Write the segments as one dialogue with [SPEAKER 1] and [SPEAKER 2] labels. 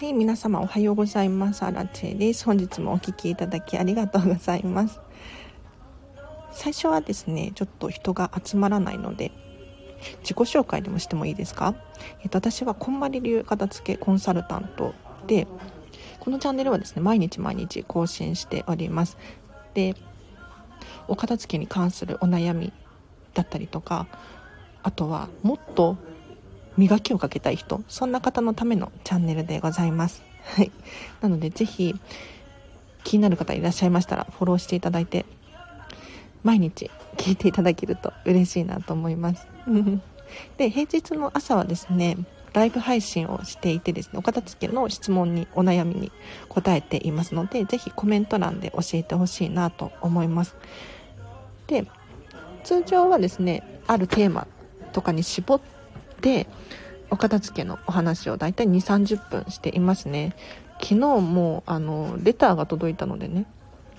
[SPEAKER 1] はい、皆様おはようございます。アラチェです。本日もお聴きいただきありがとうございます。最初はですね、ちょっと人が集まらないので、自己紹介でもしてもいいですか？えっと、私はこんまり流片付けコンサルタントで、このチャンネルはですね、毎日毎日更新しております。で、お片付けに関するお悩みだったりとか、あとはもっと磨きをかけたい人そんな方のためのチャンネルでございます。はい。なので是非気になる方いらっしゃいましたらフォローしていただいて毎日聞いていただけると嬉しいなと思います。で平日の朝はですねライブ配信をしていてですねお片付けの質問にお悩みに答えていますので是非コメント欄で教えてほしいなと思います。で通常はですねあるテーマとかに絞ってでお片付けのお話をだいたい2 3 0分していますね。昨日もあのレターが届いたのでね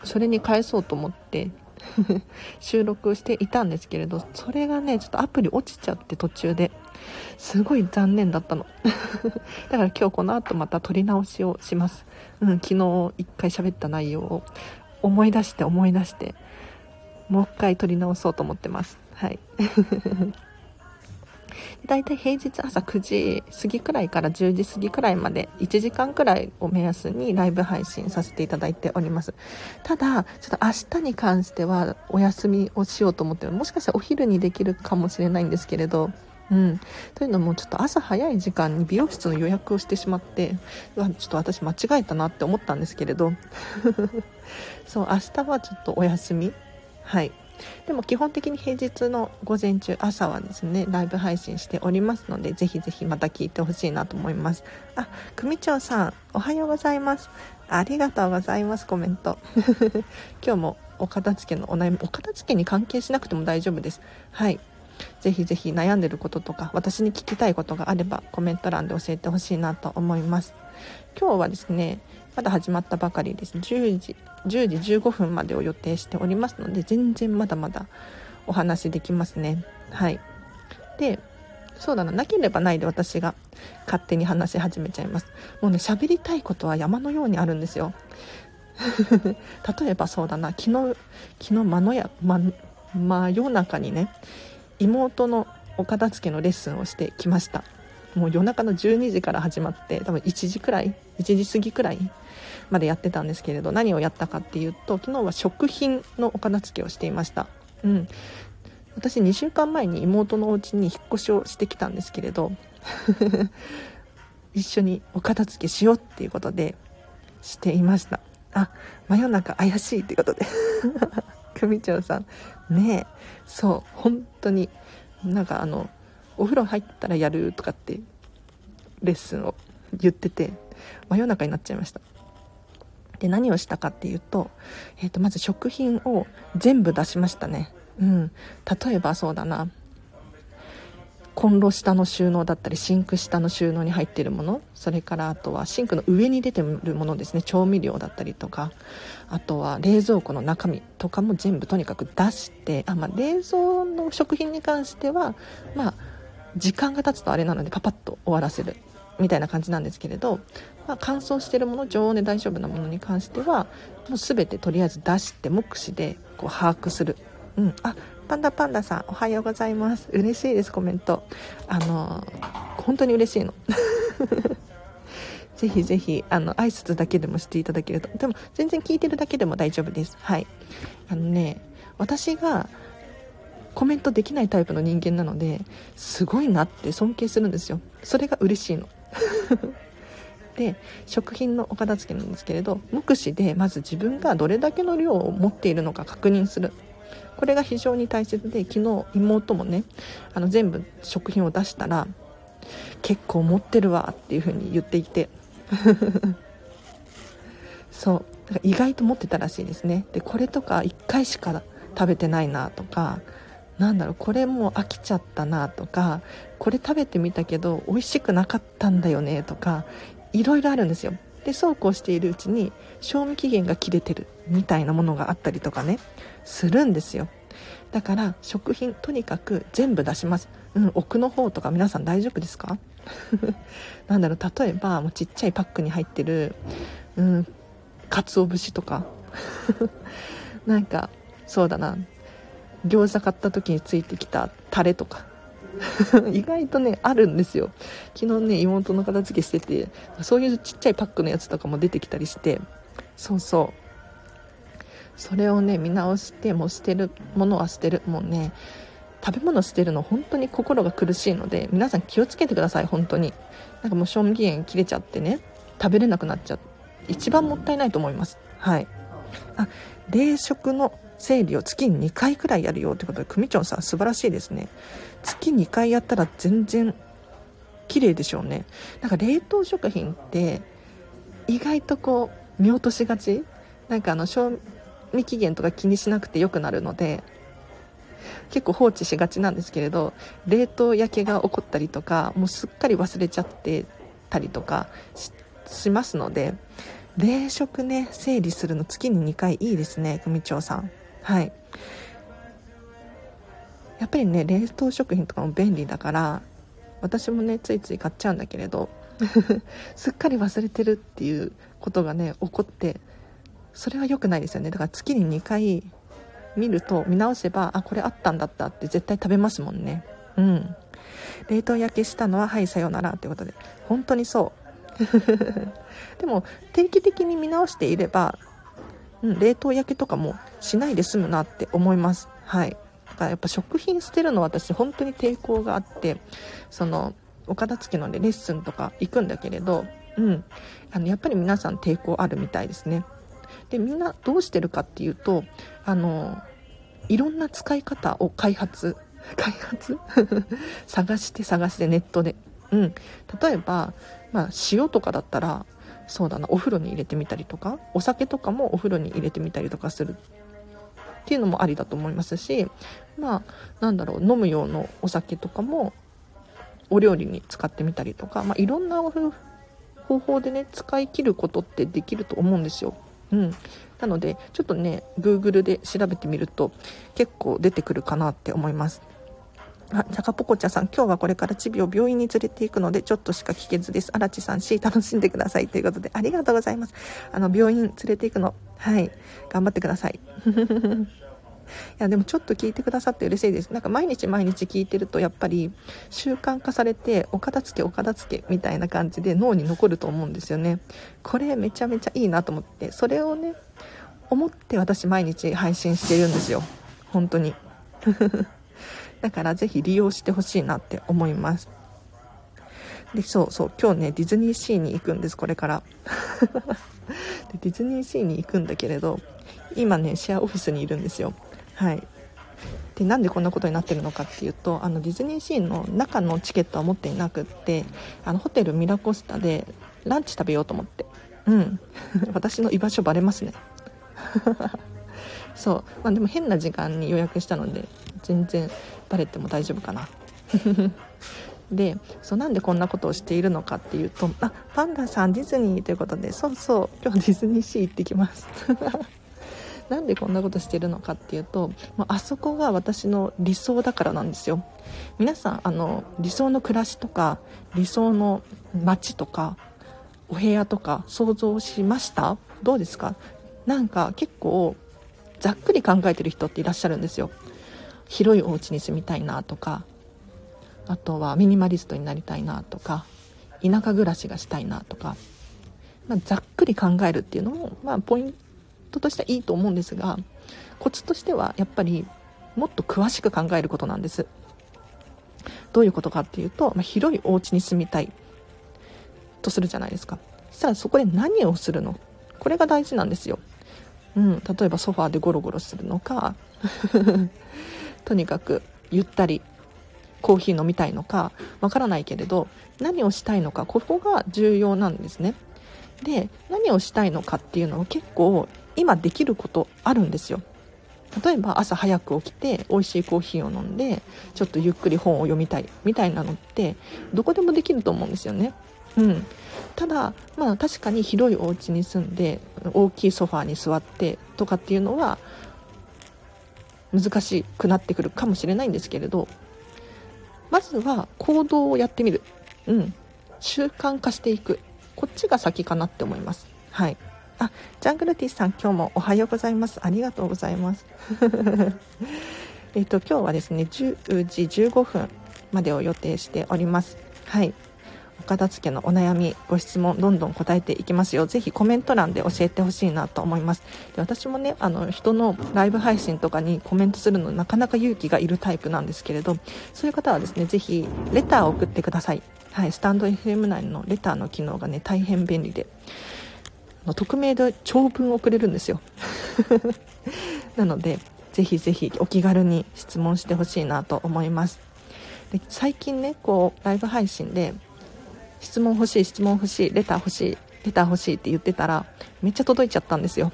[SPEAKER 1] それに返そうと思って 収録していたんですけれどそれがねちょっとアプリ落ちちゃって途中ですごい残念だったの。だから今日この後また撮り直しをします、うん、昨日一回喋った内容を思い出して思い出してもう一回撮り直そうと思ってます。はい。だいたい平日朝9時過ぎくらいから10時過ぎくらいまで1時間くらいを目安にライブ配信させていただいております。ただちょっと明日に関してはお休みをしようと思ってもしかしたらお昼にできるかもしれないんですけれど。うん、というのもちょっと朝早い時間に美容室の予約をしてしまってちょっと私間違えたなって思ったんですけれど。そう明日はちょっとお休み。はい。でも基本的に平日の午前中朝はですねライブ配信しておりますのでぜひぜひまた聞いてほしいなと思います。あ組長さんおはようございます。ありがとうございますコメント。今日もお片付けのお悩みお片付けに関係しなくても大丈夫です。はい。ぜひぜひ悩んでることとか私に聞きたいことがあればコメント欄で教えてほしいなと思います。今日はですねまだ始まったばかりです。10時10時15分までを予定しておりますので全然まだまだお話できますね。はい。でそうだな。なければないで私が勝手に話し始めちゃいます。もうね喋りたいことは山のようにあるんですよ。例えばそうだな。昨日昨日真のや、ま、真夜中にね妹のお片付けのレッスンをしてきました。もう夜中の12時から始まって多分1時くらい1時過ぎくらいまでやってたんですけれど何をやったかっていうと昨日は食品のお片付けをしていました。うん。私2週間前に妹のお家に引っ越しをしてきたんですけれど 一緒にお片付けしようっていうことでしていました。あ真夜中怪しいっていうことで。組長さん。ねえ。そう。本当になんかあのお風呂入ったらやるとかってレッスンを言ってて真夜中になっちゃいました。で何をしたかっていうと,、えー、とまず食品を全部出しましたね。うん。例えばそうだな。コンロ下の収納だったりシンク下の収納に入っているもの。それからあとはシンクの上に出てるものですね。調味料だったりとか。あとは冷蔵庫の中身とかも全部とにかく出してあ、まあ、冷蔵の食品に関してはまあ時間が経つとあれなのでパパッと終わらせる。みたいな感じなんですけれど、まあ、乾燥してるもの常温で大丈夫なものに関してはもう全てとりあえず出して目視でこう把握する、うん、あパンダパンダさんおはようございます。嬉しいですコメント。あの本当に嬉しいの。ぜひぜひあの挨拶だけでもしていただけると。でも全然聞いてるだけでも大丈夫です。はい。あのね私がコメントできないタイプの人間なのですごいなって尊敬するんですよ。それが嬉しいの。で食品のお片付けなんですけれど目視でまず自分がどれだけの量を持っているのか確認する。これが非常に大切で昨日妹もねあの全部食品を出したら結構持ってるわっていう風に言っていて。そう。だから意外と持ってたらしいですね。でこれとか1回しか食べてないなとかなんだろうこれもう飽きちゃったなとかこれ食べてみたけど美味しくなかったんだよねとかいろいろあるんですよ。でそうこうしているうちに賞味期限が切れてるみたいなものがあったりとかねするんですよ。だから食品とにかく全部出します、うん、奥の方とか皆さん大丈夫ですか？なんだろう例えばもうちっちゃいパックに入ってるうん鰹節とか。なんかそうだな。餃子買った時についてきたタレとか。意外とねあるんですよ。昨日ね妹の片付けしててそういうちっちゃいパックのやつとかも出てきたりして。そうそう。それをね見直してもう捨てるものは捨てる。もうね食べ物捨てるの本当に心が苦しいので皆さん気をつけてください本当に。なんかもう賞味期限切れちゃってね食べれなくなっちゃう。一番もったいないと思います。はい。あ冷食の整理を月に2回くらいやるよってことで組長さん素晴らしいですね。月2回やったら全然綺麗でしょうね。なんか冷凍食品って意外とこう見落としがち。なんかあの賞味期限とか気にしなくてよくなるので結構放置しがちなんですけれど冷凍焼けが起こったりとかもうすっかり忘れちゃってたりとかしますので冷食ね整理するの月に2回いいですね組長さん。はい。やっぱりね冷凍食品とかも便利だから私もねついつい買っちゃうんだけれど すっかり忘れてるっていうことがね起こってそれは良くないですよね。だから月に2回見ると見直せばあこれあったんだったって絶対食べますもんね。うん。冷凍焼けしたのははいさようならということで。本当にそう。でも定期的に見直していれば、うん、冷凍焼けとかもしないで済むなって思います。はい。だからやっぱ食品捨てるの私本当に抵抗があってそのお片付けの、ね、レッスンとか行くんだけれどうん。あのやっぱり皆さん抵抗あるみたいですね。でみんなどうしてるかっていうとあのいろんな使い方を開発 開発？探して探してネットで。うん。例えば、まあ、塩とかだったらそうだなお風呂に入れてみたりとかお酒とかもお風呂に入れてみたりとかする。っていうのもありだと思いますしまあなんだろう飲む用のお酒とかもお料理に使ってみたりとか、まあ、いろんな方法でね使い切ることってできると思うんですよ。うん、なのでちょっとね Google で調べてみると結構出てくるかなって思います。あ、じゃがぽこちゃさん、今日はこれからチビを病院に連れて行くので、ちょっとしか聞けずです。荒地さん、し、楽しんでください。ということで、ありがとうございます。あの、病院連れて行くの、はい、頑張ってください。やでもちょっと聞いてくださって嬉しいですなんか毎日毎日聞いてるとやっぱり習慣化されてお片付けお片付けみたいな感じで脳に残ると思うんですよねこれめちゃめちゃいいなと思ってそれをね思って私毎日配信してるんですよ本当に だからぜひ利用してほしいなって思います。でそうそう今日ねディズニーシーに行くんですこれから。でディズニーシーに行くんだけれど今ねシェアオフィスにいるんですよ。はい。でなんでこんなことになってるのかっていうとあのディズニーシーの中のチケットは持っていなくってあのホテルミラコスタでランチ食べようと思って。うん。私の居場所バレますね。そう、まあ、でも変な時間に予約したので全然バレても大丈夫かな。でそうなんでこんなことをしているのかっていうとあパンダさんディズニーということでそうそう今日ディズニーシー行ってきます。なんでこんなことしてるのかっていうとあそこが私の理想だからなんですよ。皆さんあの理想の暮らしとか理想の街とかお部屋とか想像しました？どうですか？なんか結構ざっくり考えてる人っていらっしゃるんですよ。広いお家に住みたいなとかあとはミニマリストになりたいなとか田舎暮らしがしたいなとか、まあ、ざっくり考えるっていうのも、まあ、ポイントとしてはいいと思うんですがコツとしてはやっぱりもっと詳しく考えることなんです。どういうことかっていうと、まあ、広いお家に住みたい。とするじゃないですか。そしたらそこで何をするの？これが大事なんですよ、うん、例えばソファーでゴロゴロするのか とにかくゆったりコーヒー飲みたいのかわからないけれど何をしたいのかここが重要なんですね。で何をしたいのかっていうのは結構今できることあるんですよ。例えば朝早く起きて美味しいコーヒーを飲んでちょっとゆっくり本を読みたいみたいなのってどこでもできると思うんですよね。うん。ただまあ確かに広いお家に住んで大きいソファーに座ってとかっていうのは難しくなってくるかもしれないんですけれどまずは行動をやってみる、うん、習慣化していく。こっちが先かなって思います。はい。あジャングルティスさん今日もおはようございます。ありがとうございます。えっと今日はですね10時15分までを予定しております。はい。片付けのお悩みご質問どんどん答えていきますよ。ぜひコメント欄で教えてほしいなと思います。で私もねあの人のライブ配信とかにコメントするのなかなか勇気がいるタイプなんですけれどそういう方はですねぜひレターを送ってください。はいスタンド FM 内のレターの機能がね大変便利で匿名で長文をくれるんですよ。なのでぜひぜひお気軽に質問してほしいなと思います。で最近ねこうライブ配信で質問欲しい質問欲しいレター欲しいレター欲しいって言ってたらめっちゃ届いちゃったんですよ。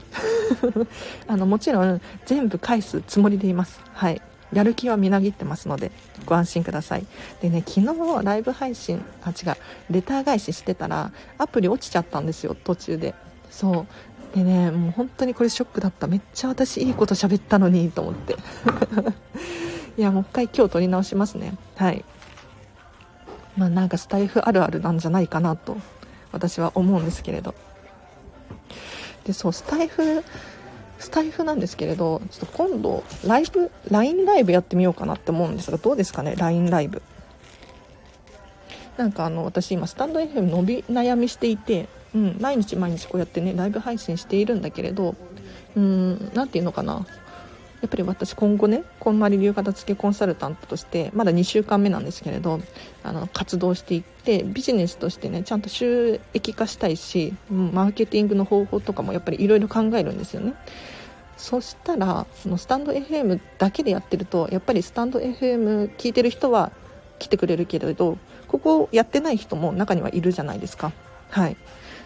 [SPEAKER 1] あのもちろん全部返すつもりでいます。はい。やる気はみなぎってますのでご安心ください。でね昨日ライブ配信あ違うレター返ししてたらアプリ落ちちゃったんですよ途中で。そう。でねもう本当にこれショックだった。めっちゃ私いいこと喋ったのにと思って。いやもう一回今日撮り直しますね。はい。まあなんかスタイフあるあるなんじゃないかなと私は思うんですけれど。でそうスタイフスタイフなんですけれどちょっと今度ライブ LINE ライブやってみようかなって思うんですがどうですかね LINE ライブ。なんかあの私今スタンド FM 伸び悩みしていて、うん、毎日毎日こうやってねライブ配信しているんだけれどうん何て言うのかな。やっぱり私今後ねこんまり流片付けコンサルタントとしてまだ2週間目なんですけれどあの活動していってビジネスとしてねちゃんと収益化したいしマーケティングの方法とかもやっぱりいろいろ考えるんですよね。そしたらそのスタンド FM だけでやってるとやっぱりスタンド FM 聞いてる人は来てくれるけれどここをやってない人も中にはいるじゃないですか。はい。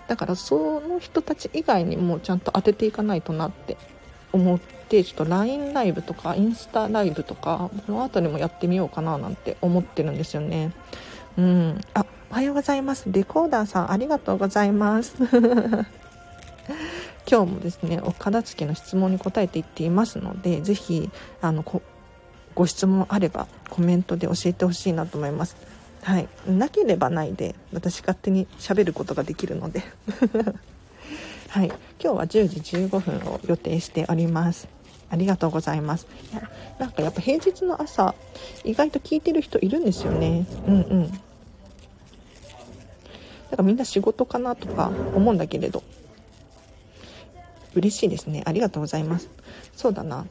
[SPEAKER 1] だからその人たち以外にもちゃんと当てていかないとなって思ってちょっと LINE ライブとかインスタライブとかこの辺りもやってみようかななんて思ってるんですよね。うん。あおはようございます。レコーダーさんありがとうございます。今日もですねお片付けの質問に答えていっていますのでぜひあのご質問あればコメントで教えてほしいなと思います。はい。なければないで私勝手に喋ることができるので。はい。今日は10時15分を予定しております。ありがとうございます。いやなんかやっぱ平日の朝意外と聞いてる人いるんですよね。うんうん。だかみんな仕事かなとか思うんだけれど。嬉しいですね。ありがとうございます。そうだな。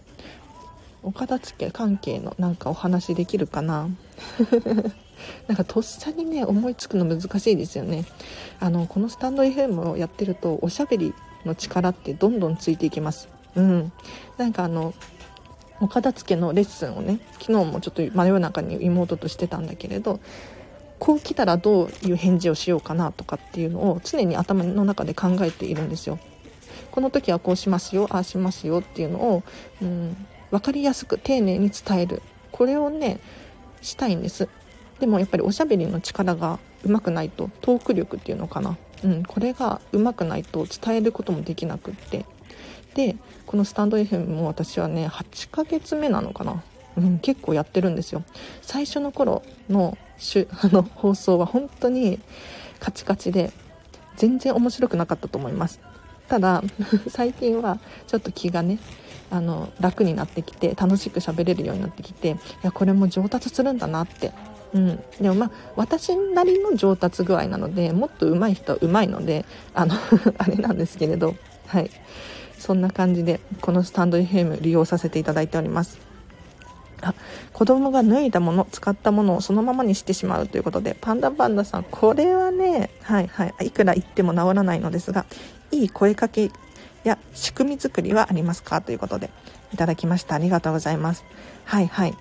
[SPEAKER 1] お片付け関係のなんかお話できるかな。なんかとっさにね思いつくの難しいですよね。あのこのスタンド FM をやってるとおしゃべりの力ってどんどんついていきます。うん。なんかあのお片付けのレッスンをね昨日もちょっと真夜中に妹としてたんだけれどこう来たらどういう返事をしようかなとかっていうのを常に頭の中で考えているんですよ。この時はこうしますよああしますよっていうのを、うん、分かりやすく丁寧に伝える。これをねしたいんです。でもやっぱりおしゃべりの力がうまくないとトーク力っていうのかな、うん、これがうまくないと伝えることもできなくって。でこのスタンド FM も私はね8ヶ月目なのかな、うん、結構やってるんですよ。最初の頃の あの放送は本当にカチカチで全然面白くなかったと思います。ただ 最近はちょっと気がねあの楽になってきて楽しく喋れるようになってきていやこれも上達するんだなって。うん、でもまあ私なりの上達具合なのでもっと上手い人は上手いのであの あれなんですけれど。はい。そんな感じでこのスタンド FM 利用させていただいております。あ子供が脱いだもの使ったものをそのままにしてしまうということでパンダパンダさんこれはねはいはいいくら言っても治らないのですがいい声かけや仕組み作りはありますかということでいただきました。ありがとうございます。はいはい。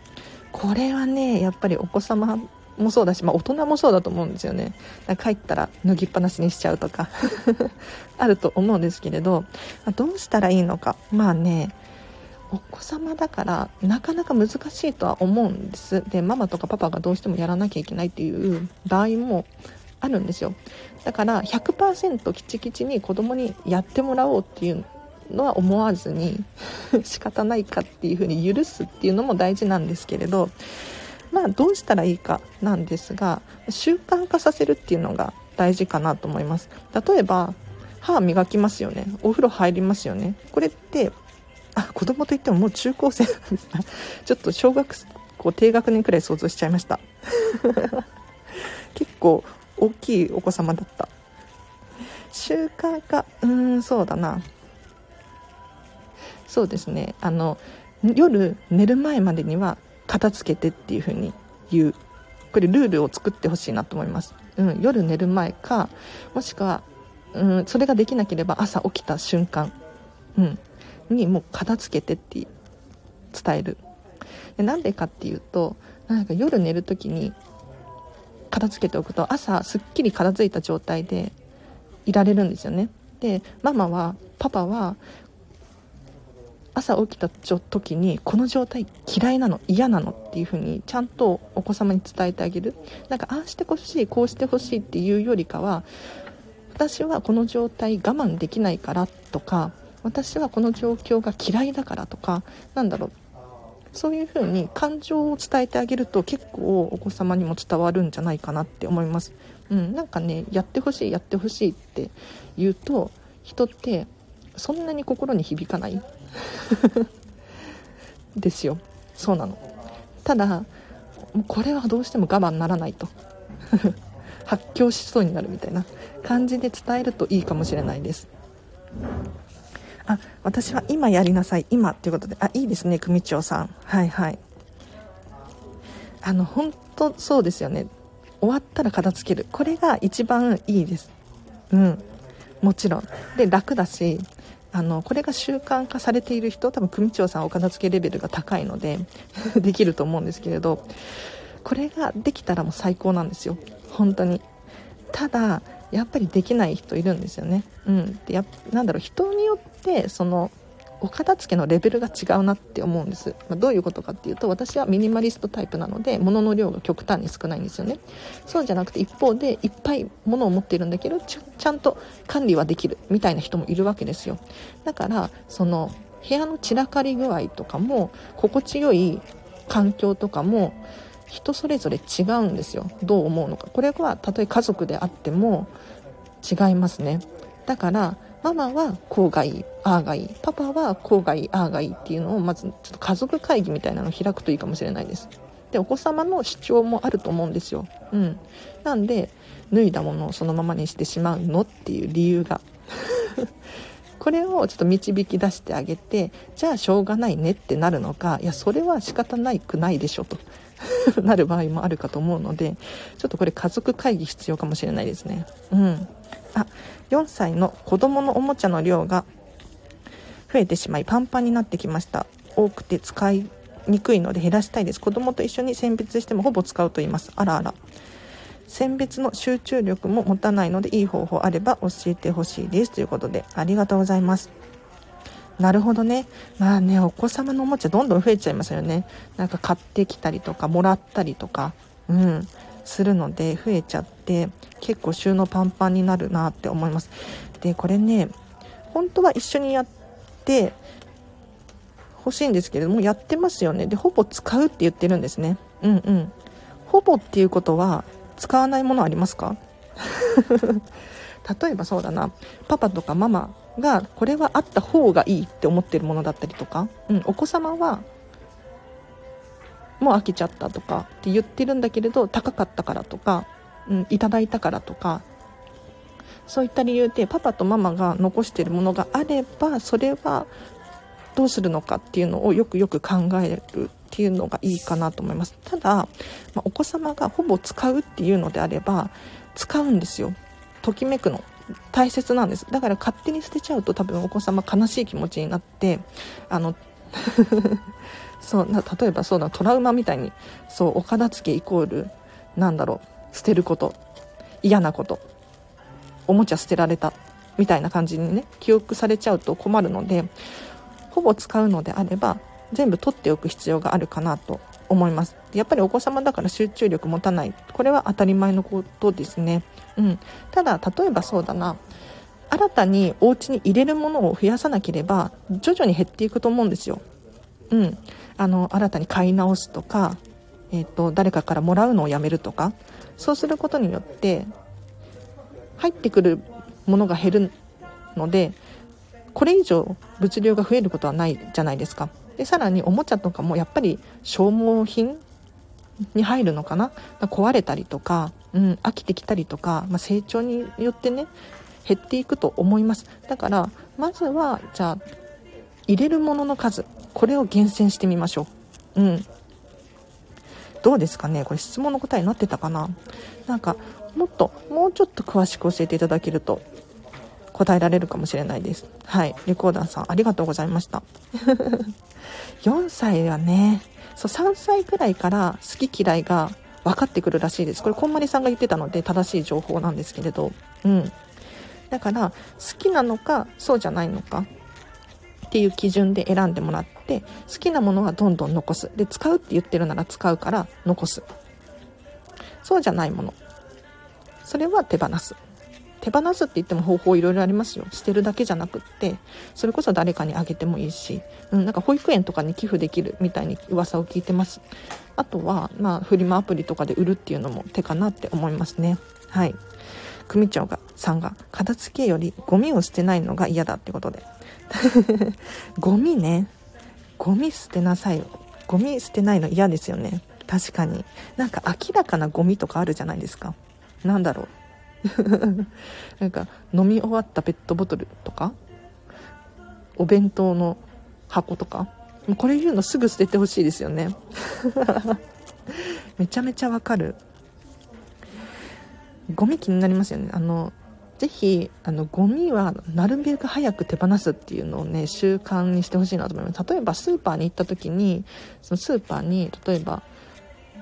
[SPEAKER 1] これはねやっぱりお子様もそうだし、まあ、大人もそうだと思うんですよね。帰ったら脱ぎっぱなしにしちゃうとか あると思うんですけれどどうしたらいいのか。まあねお子様だからなかなか難しいとは思うんです。でママとかパパがどうしてもやらなきゃいけないっていう場合もあるんですよ。だから100%きちきちに子供にやってもらおうっていうのは思わずに 仕方ないかっていうふうに許すっていうのも大事なんですけれどまあどうしたらいいかなんですが習慣化させるっていうのが大事かなと思います。例えば歯磨きますよね。お風呂入りますよね。これってあ子供といってももう中高生なんですがちょっと小学校低学年くらい想像しちゃいました。結構大きいお子様だった。習慣化うーんそうだな。そうですね。あの夜寝る前までには片付けてっていう風に言う。これルールを作ってほしいなと思います、うん、夜寝る前かもしくは、うん、それができなければ朝起きた瞬間、うん、にもう片付けてって伝える。でなんでかっていうとなんか夜寝る時に片付けておくと朝すっきり片付いた状態でいられるんですよね。でママはパパは朝起きた時にこの状態嫌いなの嫌なのっていう風にちゃんとお子様に伝えてあげる。なんかああしてほしいこうしてほしいっていうよりかは私はこの状態我慢できないからとか私はこの状況が嫌いだからとかなんだろう。そういう風に感情を伝えてあげると結構お子様にも伝わるんじゃないかなって思います。うん、なんかねやってほしいやってほしいって言うと人ってそんなに心に響かない。ですよ。そうなの。ただこれはどうしても我慢ならないと。発狂しそうになるみたいな感じで伝えるといいかもしれないです。あ私は今やりなさい。今っていうことで。あいいですね組長さん。はいはい。あの本当そうですよね。終わったら片付ける。これが一番いいです。うん。もちろん。で楽だしあのこれが習慣化されている人多分組長さんお片付けレベルが高いので できると思うんですけれどこれができたらもう最高なんですよ。本当に。ただやっぱりできない人いるんですよね。うん。でやなんだろう人によってそのお片付けのレベルが違うなって思うんです、まあ、どういうことかっていうと私はミニマリストタイプなので物の量が極端に少ないんですよね。そうじゃなくて一方でいっぱい物を持っているんだけどちゃんと管理はできるみたいな人もいるわけですよ。だからその部屋の散らかり具合とかも心地よい環境とかも人それぞれ違うんですよ。どう思うのか。これはたとえ家族であっても違いますね。だからママはこうがいいああがいいパパはこうがいいああがいいっていうのをまずちょっと家族会議みたいなのを開くといいかもしれないです。でお子様の主張もあると思うんですよ。うん。なんで脱いだものをそのままにしてしまうのっていう理由が。これをちょっと導き出してあげてじゃあしょうがないねってなるのかいやそれは仕方ないくないでしょと。なる場合もあるかと思うのでちょっとこれ家族会議必要かもしれないですね。うん。あ4歳の子供のおもちゃの量が増えてしまいパンパンになってきました。多くて使いにくいので減らしたいです。子供と一緒に選別してもほぼ使うと言います。あらあら。選別の集中力も持たないのでいい方法あれば教えてほしいです。ということでありがとうございます。なるほどね。まあねお子様のおもちゃどんどん増えちゃいますよね。なんか買ってきたりとかもらったりとかうんするので増えちゃって結構収納パンパンになるなって思います。でこれね本当は一緒にやって欲しいんですけれどもやってますよね。でほぼ使うって言ってるんですね。うんうん。ほぼっていうことは使わないものありますか？例えばそうだな。パパとかママがこれはあった方がいいって思ってるものだったりとか、うん、お子様はもう飽きちゃったとかって言ってるんだけれど高かったからとか、うん、いただいたからとかそういった理由でパパとママが残しているものがあればそれはどうするのかっていうのをよくよく考えるっていうのがいいかなと思います。ただ、まあ、お子様がほぼ使うっていうのであれば使うんですよ。ときめくの。大切なんです。だから勝手に捨てちゃうと多分お子様悲しい気持ちになってあの そう例えばそうだトラウマみたいにそうお片付けイコールなんだろう捨てること嫌なことおもちゃ捨てられたみたいな感じにね記憶されちゃうと困るのでほぼ使うのであれば全部取っておく必要があるかなと思います。やっぱりお子様だから集中力持たない。これは当たり前のことですね。うん。ただ例えばそうだな。新たにお家に入れるものを増やさなければ徐々に減っていくと思うんですよ。うん、あの新たに買い直すとか、えーと、誰かからもらうのをやめるとかそうすることによって入ってくるものが減るのでこれ以上物流が増えることはないじゃないですか。でさらにおもちゃとかもやっぱり消耗品に入るのかな？壊れたりとか、うん、飽きてきたりとか、まあ、成長によってね減っていくと思います。だからまずはじゃあ入れるものの数これを厳選してみましょう。うん。どうですかね？これ質問の答えになってたかな？なんかもっともうちょっと詳しく教えていただけると答えられるかもしれないです。はい。レコーダーさんありがとうございました。4歳はねそう3歳くらいから好き嫌いが分かってくるらしいです。これこんまりさんが言ってたので正しい情報なんですけれど。うん。だから好きなのかそうじゃないのかっていう基準で選んでもらって好きなものはどんどん残す。で使うって言ってるなら使うから残す。そうじゃないもの。それは手放す。手放すって言っても方法いろいろありますよ。捨てるだけじゃなくってそれこそ誰かにあげてもいいし、うん、なんか保育園とかに寄付できるみたいに噂を聞いてます。あとはまあフリマアプリとかで売るっていうのも手かなって思いますね。はい。組長がさんが片付けよりゴミを捨てないのが嫌だってことで。ゴミね。ゴミ捨てなさいゴミ捨てないの嫌ですよね。確かに。なんか明らかなゴミとかあるじゃないですか。なんだろう。なんか飲み終わったペットボトルとかお弁当の箱とかもうこれ言うのすぐ捨ててほしいですよね。めちゃめちゃわかる。ゴミ気になりますよね。あのぜひあのゴミはなるべく早く手放すっていうのをね習慣にしてほしいなと思います。例えばスーパーに行った時にそのスーパーに例えば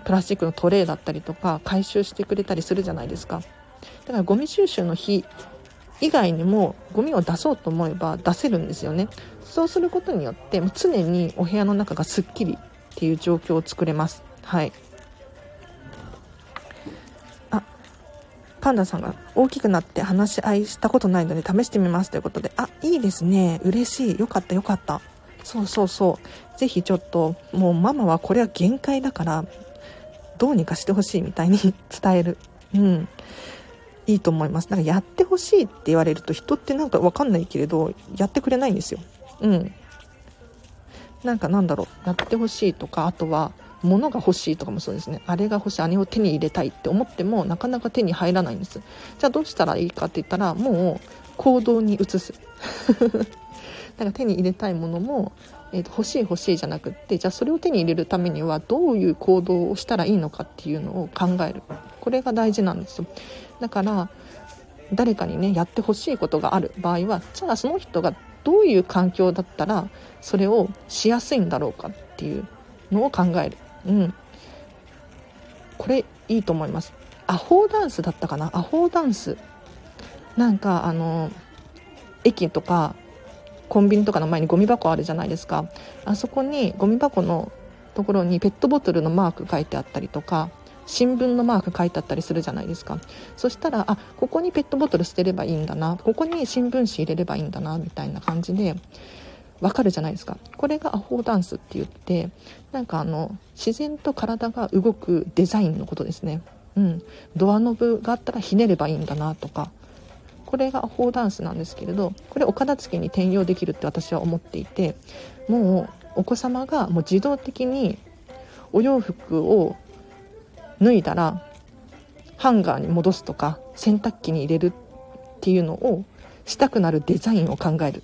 [SPEAKER 1] プラスチックのトレーだったりとか回収してくれたりするじゃないですか。だからゴミ収集の日以外にもゴミを出そうと思えば出せるんですよね。そうすることによって常にお部屋の中がすっきりっていう状況を作れます。はい。あパンダさんが大きくなって話し合いしたことないので試してみますということで。あいいですね。嬉しい。よかったよかった。そうそうそう。ぜひちょっともうママはこれは限界だからどうにかしてほしいみたいに伝える。うん。いいと思います。なんかやってほしいって言われると人ってなんか分かんないけれどやってくれないんですよ。うん。なんかなんだろう。やってほしいとかあとは物が欲しいとかもそうですね。あれが欲しいあれを手に入れたいって思ってもなかなか手に入らないんです。じゃあどうしたらいいかって言ったらもう行動に移す。だから手に入れたいものも、えー、と欲しい欲しいじゃなくってじゃあそれを手に入れるためにはどういう行動をしたらいいのかっていうのを考える。これが大事なんですよ。だから誰かにねやってほしいことがある。場合はじゃあその人がどういう環境だったらそれをしやすいんだろうかっていうのを考える。うん。これいいと思います。アホーダンスだったかな？アホーダンス。なんかあの駅とかコンビニとかの前にゴミ箱あるじゃないですか。あそこにゴミ箱のところにペットボトルのマーク書いてあったりとか新聞のマーク書いてあったりするじゃないですか。そしたらあここにペットボトル捨てればいいんだな。ここに新聞紙入れればいいんだな。みたいな感じでわかるじゃないですか。これがアホーダンスって言ってなんかあの自然と体が動くデザインのことですね。うん。ドアノブがあったらひねればいいんだなとか。これがアホーダンスなんですけれどこれお片付けに転用できるって私は思っていてもうお子様がもう自動的にお洋服を脱いだらハンガーに戻すとか洗濯機に入れるっていうのをしたくなるデザインを考える。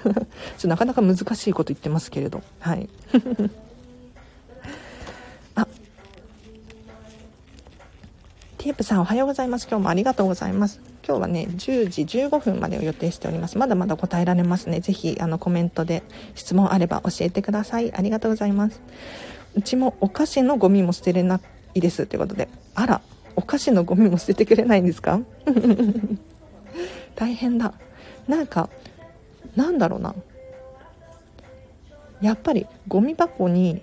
[SPEAKER 1] ちょなかなか難しいこと言ってますけれど。はい。あ。テープさんおはようございます。今日もありがとうございます。今日はね10時15分までを予定しております。まだまだ答えられますね。是非あのコメントで質問あれば教えてください。ありがとうございます。うちもお菓子のゴミも捨てれないいですということで。あらお菓子のゴミも捨ててくれないんですか？大変だ。なんかなんだろうな。やっぱりゴミ箱に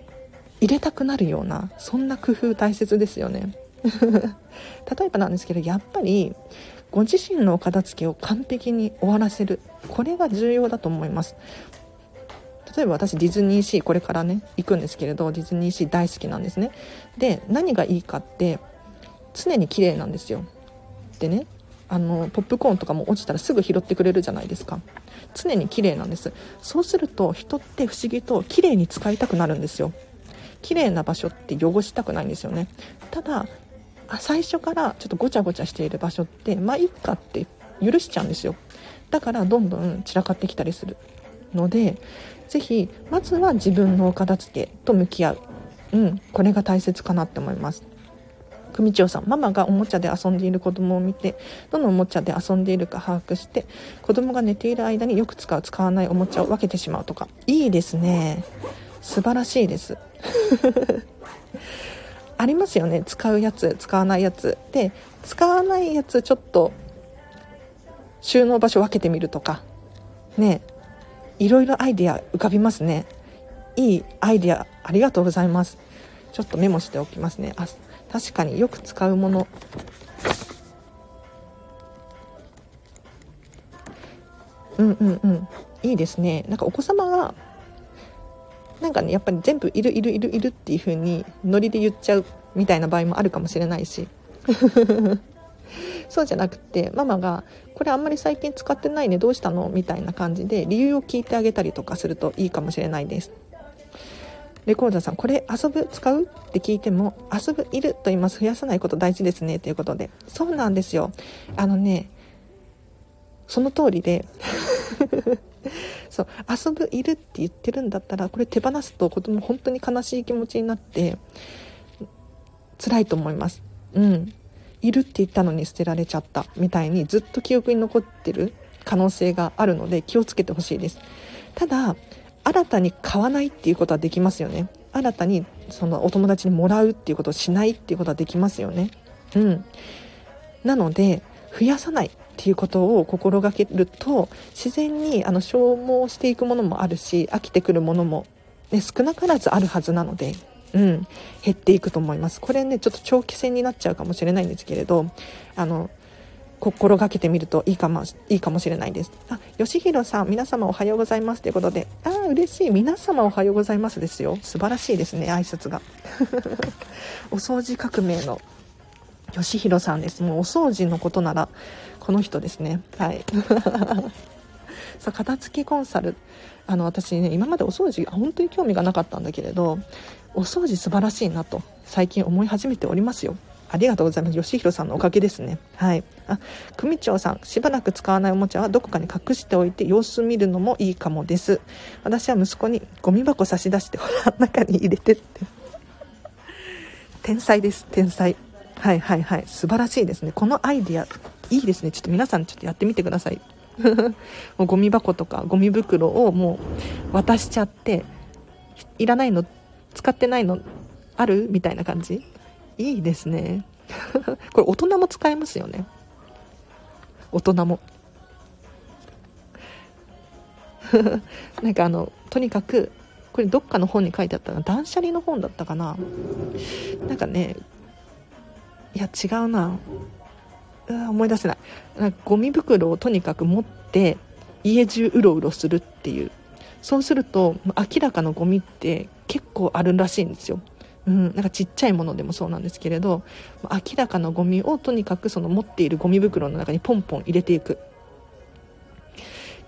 [SPEAKER 1] 入れたくなるようなそんな工夫大切ですよね。例えばなんですけどやっぱりご自身のお片付けを完璧に終わらせる。これが重要だと思います。例えば私ディズニーシーこれからね行くんですけれどディズニーシー大好きなんですね。で何がいいかって常に綺麗なんですよ。でねあのポップコーンとかも落ちたらすぐ拾ってくれるじゃないですか。常に綺麗なんです。そうすると人って不思議と綺麗に使いたくなるんですよ。綺麗な場所って汚したくないんですよね。ただ最初からちょっとごちゃごちゃしている場所ってまあいっかって許しちゃうんですよ。だからどんどん散らかってきたりするので是非まずは自分のお片付けと向き合う、うん、これが大切かなって思います。組長さんママがおもちゃで遊んでいる子供を見てどのおもちゃで遊んでいるか把握して子供が寝ている間によく使う使わないおもちゃを分けてしまうとか。いいですね。素晴らしいです。ありますよね。使うやつ使わないやつ。で使わないやつちょっと収納場所分けてみるとか。ね。いろいろアイデア浮かびますね。いいアイデアありがとうございます。ちょっとメモしておきますね。あ確かによく使うもの。うんうんうん。いいですね。なんかお子様がなんかねやっぱり全部いるいるいるいるっていう風にノリで言っちゃうみたいな場合もあるかもしれないし。そうじゃなくてママが「これあんまり最近使ってないねどうしたの?」みたいな感じで理由を聞いてあげたりとかするといいかもしれないです。レコーダーさん、これ遊ぶ使う？って聞いても、遊ぶいると言います。増やさないこと大事ですね。ということで。そうなんですよ。あのね、その通りで そう遊ぶいるって言ってるんだったらこれ手放すと子供本当に悲しい気持ちになって辛いと思いますうんいるって言ったのに捨てられちゃったみたいにずっと記憶に残ってる可能性があるので気をつけてほしいです。ただ新たに買わないっていうことはできますよね。新たにそのお友達にもらうっていうことをしないっていうことはできますよね。うん。なので増やさないっていうことを心がけると自然にあの消耗していくものもあるし飽きてくるものも、ね、少なからずあるはずなので、うん、減っていくと思いますこれねちょっと長期戦になっちゃうかもしれないんですけれどあの心がけてみるといいかもいいかもしれないです。あ、吉弘さん、皆様おはようございますということで、ああ、嬉しい。皆様おはようございますですよ。素晴らしいですね、挨拶が。お掃除革命の吉弘さんです。もうお掃除のことなら、この人ですね。はい。さあ、片付けコンサル。あの、私ね、今までお掃除、本当に興味がなかったんだけれど、お掃除素晴らしいなと、最近思い始めておりますよ。ありがとうございます。吉弘さんのおかげですね。はい。あ、組長さん、しばらく使わないおもちゃはどこかに隠しておいて様子見るのもいいかもです。私は息子にゴミ箱差し出して、ほら、中に入れてって。天才です、天才。はいはいはい素晴らしいですねこのアイディアいいですねちょっと皆さんちょっとやってみてください もうゴミ箱とかゴミ袋をもう渡しちゃっていらないの使ってないのあるみたいな感じ？いいですね。これ大人も使えますよね。大人も。なんかあのとにかくこれどっかの本に書いてあったの？断捨離の本だったかな？なんかねいや違うな。思い出せない。なんかゴミ袋をとにかく持って家中うろうろするっていう。そうすると明らかなゴミって結構あるらしいんですよ。うん、なんかちっちゃいものでもそうなんですけれど明らかなゴミをとにかくその持っているゴミ袋の中にポンポン入れていく。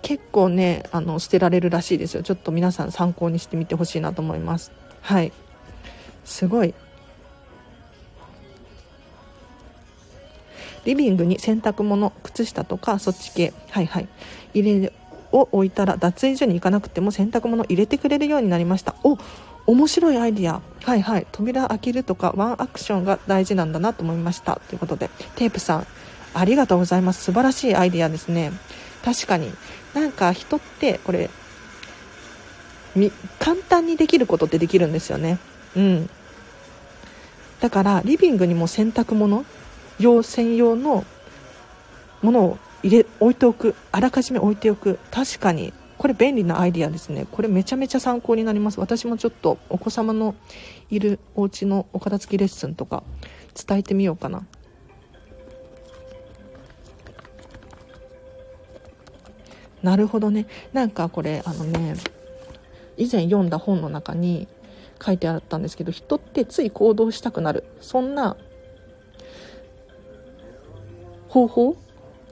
[SPEAKER 1] 結構ねあの捨てられるらしいですよ。ちょっと皆さん参考にしてみてほしいなと思います。はい。すごい。リビングに洗濯物靴下とかそっち系はいはい。入れを置いたら脱衣所に行かなくても洗濯物入れてくれるようになりました。お面白いアイディア。はいはい。扉開けるとかワンアクションが大事なんだなと思いました。ということでテープさんありがとうございます。素晴らしいアイディアですね。確かに。なんか人ってこれ簡単にできることってできるんですよね。うん。だからリビングにも洗濯物用専用のものを入れ置いておくあらかじめ置いておく。確かにこれ便利なアイディアですね。これめちゃめちゃ参考になります。私もちょっとお子様のいるお家のお片付きレッスンとか伝えてみようかな。なるほどね。なんかこれあのね以前読んだ本の中に書いてあったんですけど人ってつい行動したくなる。そんな方法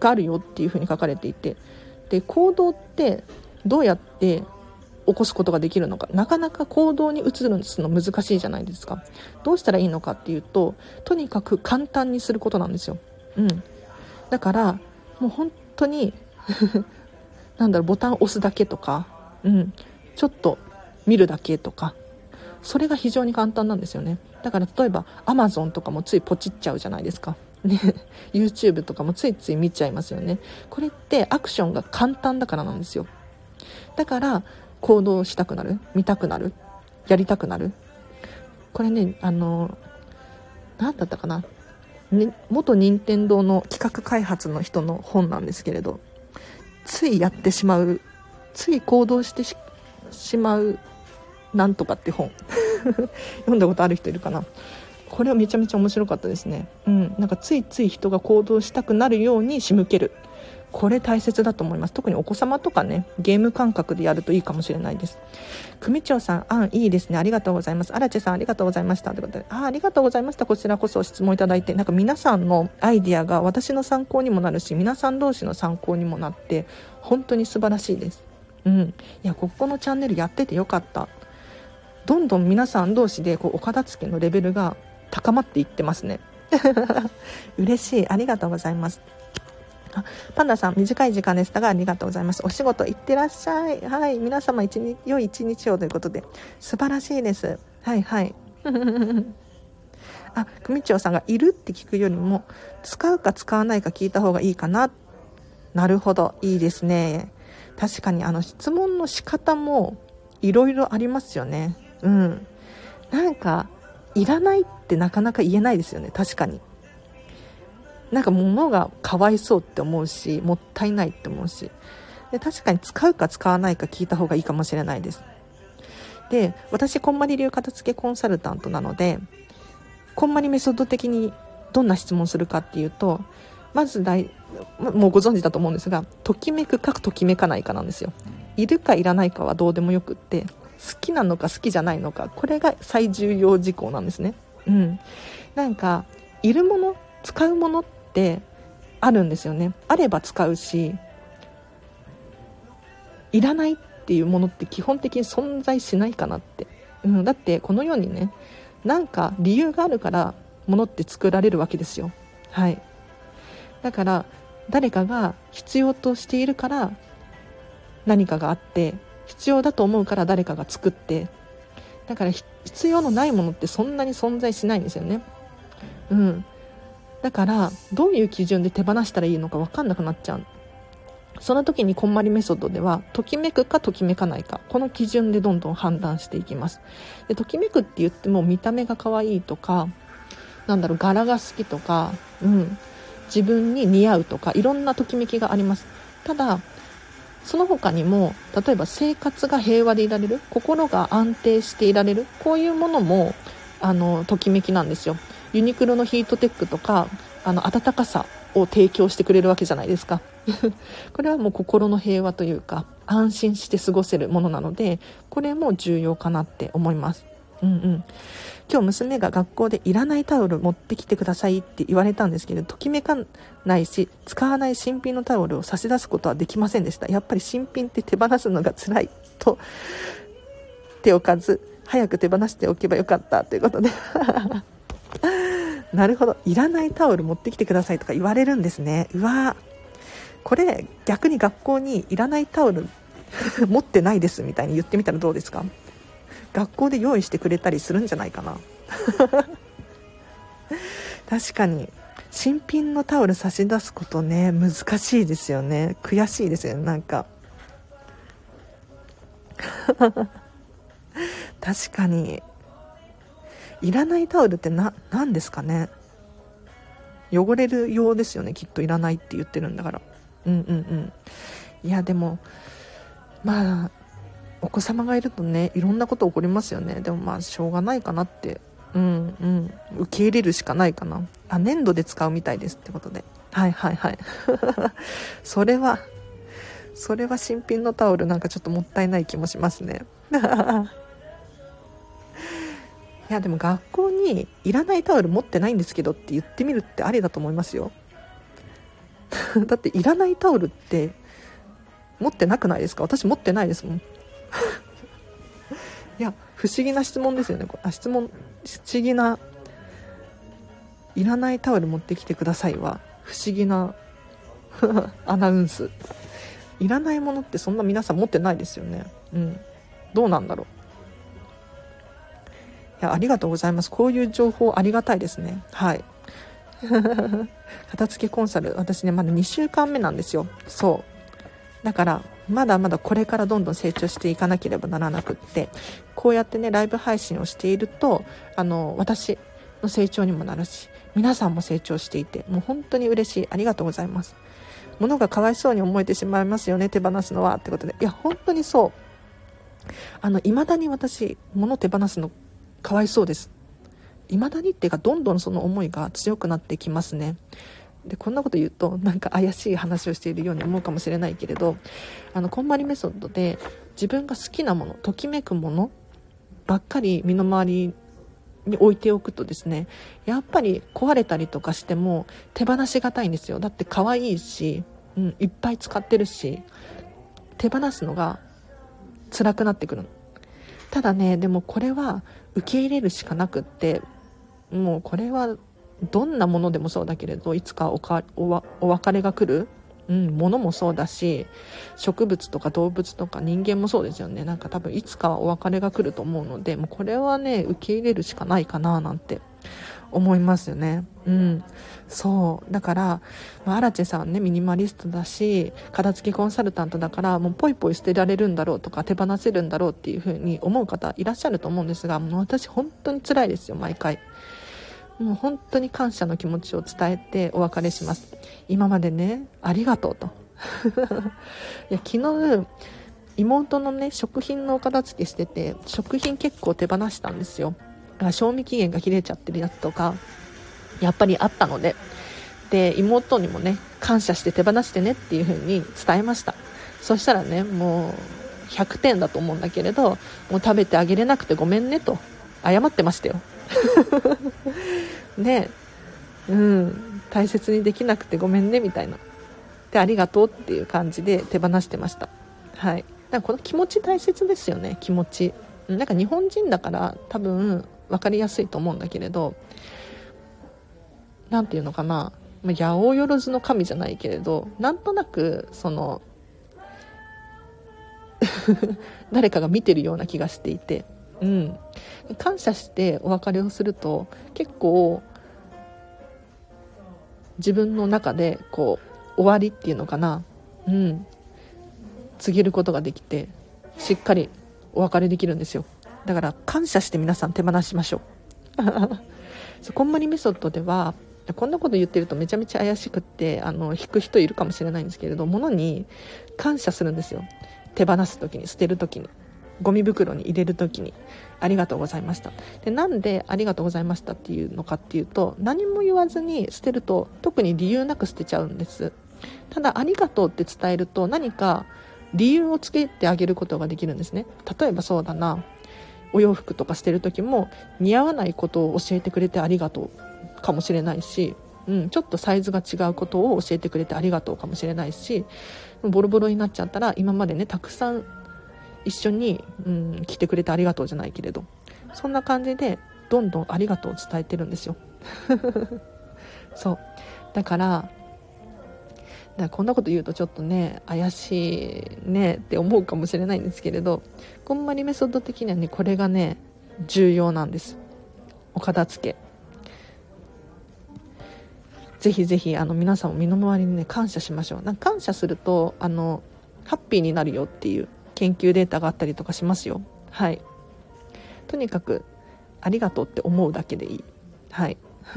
[SPEAKER 1] があるよっていうふうに書かれていてで行動ってどうやって起こすことができるのか。なかなか行動に移るの難しいじゃないですか。どうしたらいいのかっていうととにかく簡単にすることなんですよ。うん。だからもう本当に なんだろうボタン押すだけとかうん。ちょっと見るだけとかそれが非常に簡単なんですよね。だから例えば Amazon とかもついポチっちゃうじゃないですか。ね。YouTube とかもついつい見ちゃいますよね。これってアクションが簡単だからなんですよ。だから行動したくなる見たくなるやりたくなる。これねあの何だったかな、ね、元任天堂の企画開発の人の本なんですけれどついやってしまうつい行動してしまうなんとかって本。読んだことある人いるかな。これはめちゃめちゃ面白かったですね。うん。なんかついつい人が行動したくなるように仕向ける。これ大切だと思います。特にお子様とかねゲーム感覚でやるといいかもしれないです。組長さんあんいいですね。ありがとうございます。荒地さんありがとうございました。ということであありがとうございました。こちらこそ質問いただいて。なんか皆さんのアイディアが私の参考にもなるし皆さん同士の参考にもなって本当に素晴らしいです。うん。いやここのチャンネルやっててよかった。どんどん皆さん同士でこうお片付けのレベルが高まっていってますね 嬉しいありがとうございますあパンダさん、短い時間でしたがありがとうございます。お仕事行ってらっしゃい。はい、皆様一日、良い一日をということで、素晴らしいです。はいはい。あ、組長さんがいるって聞くよりも、使うか使わないか聞いた方がいいかな。なるほど、いいですね。確かにあの質問の仕方もいろいろありますよね。うん。なんか、いらないってなかなか言えないですよね。確かに。なんか物がかわいそうって思うしもったいないって思うしで確かに使うか使わないか聞いた方がいいかもしれないですで私こんまり流片付けコンサルタントなのでこんまりメソッド的にどんな質問するかっていうとまず大もうご存知だと思うんですがときめくかときめかないかなんですよいるかいらないかはどうでもよくって好きなのか好きじゃないのかこれが最重要事項なんですね。うん。なんかいるもの使うものってあるんですよね。あれば使うしいらないっていうものって基本的に存在しないかなって、うん、だってこの世にねなんか理由があるからものって作られるわけですよ。はい。だから誰かが必要としているから何かがあって必要だと思うから誰かが作ってだから必要のないものってそんなに存在しないんですよね。うん。だからどういう基準で手放したらいいのか分かんなくなっちゃう。その時にこんまりメソッドではときめくかときめかないか。この基準でどんどん判断していきます。でときめくって言っても見た目が可愛いとかなんだろう柄が好きとか、うん、自分に似合うとかいろんなときめきがあります。ただその他にも例えば生活が平和でいられる心が安定していられるこういうものもあのときめきなんですよ。ユニクロのヒートテックとかあの暖かさを提供してくれるわけじゃないですか。これはもう心の平和というか安心して過ごせるものなのでこれも重要かなって思います。うんうん。今日娘が学校でいらないタオル持ってきてくださいって言われたんですけどときめかないし使わない新品のタオルを差し出すことはできませんでした。やっぱり新品って手放すのが辛いと手おかず早く手放しておけばよかったということで。なるほど。いらないタオル持ってきてくださいとか言われるんですね。うわ。これ逆に学校にいらないタオル 持ってないですみたいに言ってみたらどうですか？学校で用意してくれたりするんじゃないかな。確かに。新品のタオル差し出すことね難しいですよね。悔しいですよねなんか。確かに。いらないタオルってな何ですかね。汚れる用ですよねきっといらないって言ってるんだから。うんうんうん。いやでもまあお子様がいるとねいろんなこと起こりますよね。でもまあしょうがないかなって。うんうん。受け入れるしかないかな。あ粘土で使うみたいですってことで。はいはいはい。それはそれは新品のタオルなんかちょっともったいない気もしますね。いやでも学校にいらないタオル持ってないんですけどって言ってみるってありだと思いますよ。だっていらないタオルって持ってなくないですか？私持ってないですもん。いや不思議な質問ですよね。あ質問不思議ないらないタオル持ってきてくださいは不思議な アナウンス。いらないものってそんな皆さん持ってないですよね。うん。どうなんだろう。いやありがとうございます。こういう情報ありがたいですね。はい。片付けコンサル私ねまだ2週間目なんですよ。そう。だからまだまだこれからどんどん成長していかなければならなくってこうやってねライブ配信をしているとあの私の成長にもなるし皆さんも成長していてもう本当に嬉しい。ありがとうございます。物がかわいそうに思えてしまいますよね手放すのはってことで。いや本当にそう。あの未だに私物手放すのかわいそうです。未だにっていうかどんどんその思いが強くなってきますね。でこんなこと言うとなんか怪しい話をしているように思うかもしれないけれどあのこんまりメソッドで自分が好きなものときめくものばっかり身の回りに置いておくとですねやっぱり壊れたりとかしても手放しがたいんですよ。だって可愛いし、うん、いっぱい使ってるし手放すのが辛くなってくるただねでもこれは受け入れるしかなくってもうこれはどんなものでもそうだけれどいつかおかおお別れが来る、うん、物もそうだし植物とか動物とか人間もそうですよねなんか多分いつかはお別れが来ると思うのでもうこれはね受け入れるしかないかななんて思いますよね。うん。そう。だから、まあ、アラチェさんね、ミニマリストだし、片付けコンサルタントだから、もうポイポイ捨てられるんだろうとか、手放せるんだろうっていう風に思う方いらっしゃると思うんですが、もう私本当に辛いですよ、毎回。もう本当に感謝の気持ちを伝えてお別れします。今までね、ありがとうと。いや、昨日、妹のね、食品のお片付けしてて、食品結構手放したんですよ。賞味期限が切れちゃってるやつとか、やっぱりあったので、で、妹にもね、感謝して手放してねっていう風に伝えました。そしたらね、もう、100点だと思うんだけれど、もう食べてあげれなくてごめんねと、謝ってましたよ。ねうん、大切にできなくてごめんねみたいな。で、ありがとうっていう感じで手放してました。はい。だからこの気持ち大切ですよね、気持ち。なんか日本人だから多分分かりやすいと思うんだけれど何て言うのかな八百万の神じゃないけれどなんとなくその 誰かが見てるような気がしていて、うん、感謝してお別れをすると結構自分の中でこう終わりっていうのかな、うん、告げることができてしっかりお別れできるんですよ。だから感謝して皆さん手放しましょう。そうこんまりメソッドではこんなこと言ってるとめちゃめちゃ怪しくってあの引く人いるかもしれないんですけれど物に感謝するんですよ。手放す時に捨てる時に。ゴミ袋に入れる時にありがとうございました。でなんでありがとうございましたっていうのかっていうと何も言わずに捨てると特に理由なく捨てちゃうんです。ただありがとうって伝えると何か理由をつけてあげることができるんですね。例えばそうだな。お洋服とかしてる時も似合わないことを教えてくれてありがとうかもしれないし、うん、ちょっとサイズが違うことを教えてくれてありがとうかもしれないしボロボロになっちゃったら今までねたくさん一緒に、うん、来てくれてありがとうじゃないけれど。そんな感じでどんどんありがとうを伝えてるんですよ。そう。だからだこんなこと言うとちょっとね怪しいねって思うかもしれないんですけれどこんまりメソッド的にはねこれがね重要なんです。お片付け。ぜひぜひあの皆さんも身の回りにね感謝しましょう。なんか感謝するとあのハッピーになるよっていう。研究データがあったりとかしますよはいとにかくありがとうって思うだけでいいはい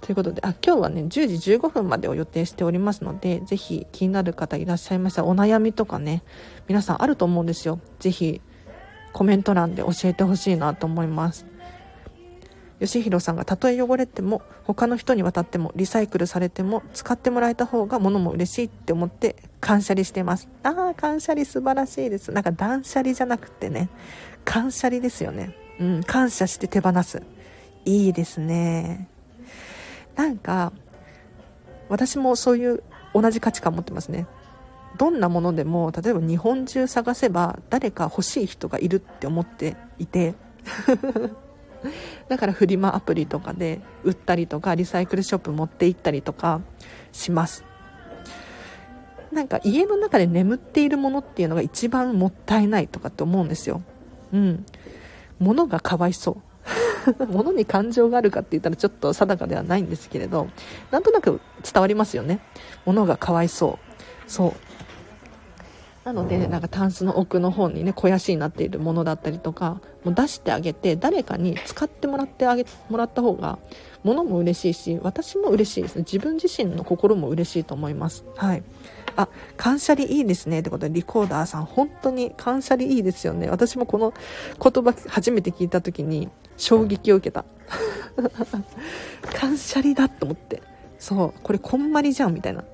[SPEAKER 1] ということで、あ、今日はね、10時15分までを予定しておりますので、ぜひ気になる方いらっしゃいましたら、お悩みとかね、皆さんあると思うんですよ。ぜひ、コメント欄で教えてほしいなと思います。吉弘さんがたとえ汚れても他の人に渡ってもリサイクルされても使ってもらえた方が物も嬉しいって思って感謝りしてます。ああ感謝り素晴らしいです。なんか断捨離じゃなくてね。感謝りですよね。うん感謝して手放す。いいですね。なんか私もそういう同じ価値観持ってますね。どんなものでも例えば日本中探せば誰か欲しい人がいるって思っていて。だからフリマアプリとかで売ったりとかリサイクルショップ持って行ったりとかします。なんか家の中で眠っているものっていうのが一番もったいないとかって思うんですよ。うん。物がかわいそう。物に感情があるかって言ったらちょっと定かではないんですけれどなんとなく伝わりますよね。物がかわいそう。そう。なのでなんかタンスの奥の方にね肥やしになっているものだったりとかもう出してあげて誰かに使ってもらってあげもらった方が物も嬉しいし私も嬉しいですね。自分自身の心も嬉しいと思います。はい。あ感謝りいいですね。ってことでリコーダーさん本当に感謝りいいですよね。私もこの言葉初めて聞いた時に衝撃を受けた。感謝りだと思って。そう。これこんまりじゃんみたいな。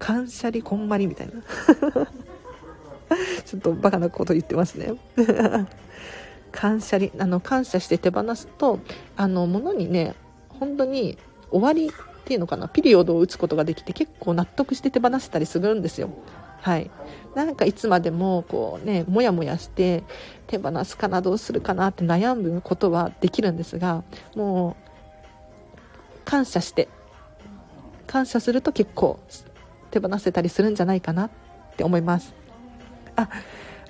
[SPEAKER 1] 感謝りこんまりみたいな。ちょっとバカなこと言ってますね。感謝り、あの、感謝して手放すと、あの、物にね、本当に終わりっていうのかな、ピリオドを打つことができて結構納得して手放せたりするんですよ。はい。なんかいつまでもこうね、もやもやして手放すかな、どうするかなって悩むことはできるんですが、もう、感謝して、感謝すると結構手放せたりするんじゃないかなって思います。あ、